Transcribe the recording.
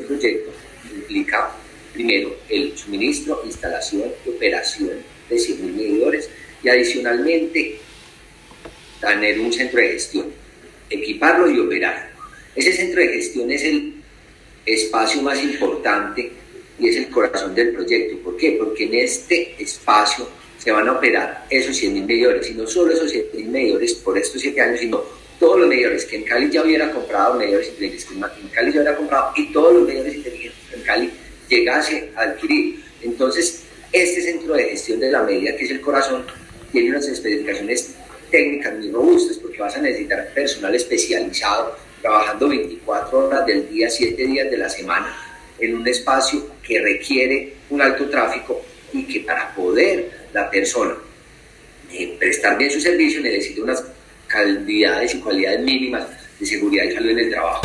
proyecto implica, primero, el suministro, instalación y operación de 100.000 medidores y adicionalmente tener un centro de gestión, equiparlo y operar. Ese centro de gestión es el espacio más importante y es el corazón del proyecto. ¿Por qué? Porque en este espacio se van a operar esos 100.000 medidores, y no solo esos 100.000 medidores por estos 7 años, sino todos los medidores que en Cali ya hubiera comprado, medidores inteligentes que en Cali ya hubiera comprado, y todos los medidores inteligentes que en Cali llegase a adquirir. Entonces, este centro de gestión de la media, que es el corazón, tiene unas especificaciones técnicas muy robustas, porque vas a necesitar personal especializado, trabajando 24 horas del día, 7 días de la semana, en un espacio que requiere un alto tráfico y que para poder la persona eh, prestar bien su servicio necesita unas calidades y cualidades mínimas de seguridad y salud en el trabajo.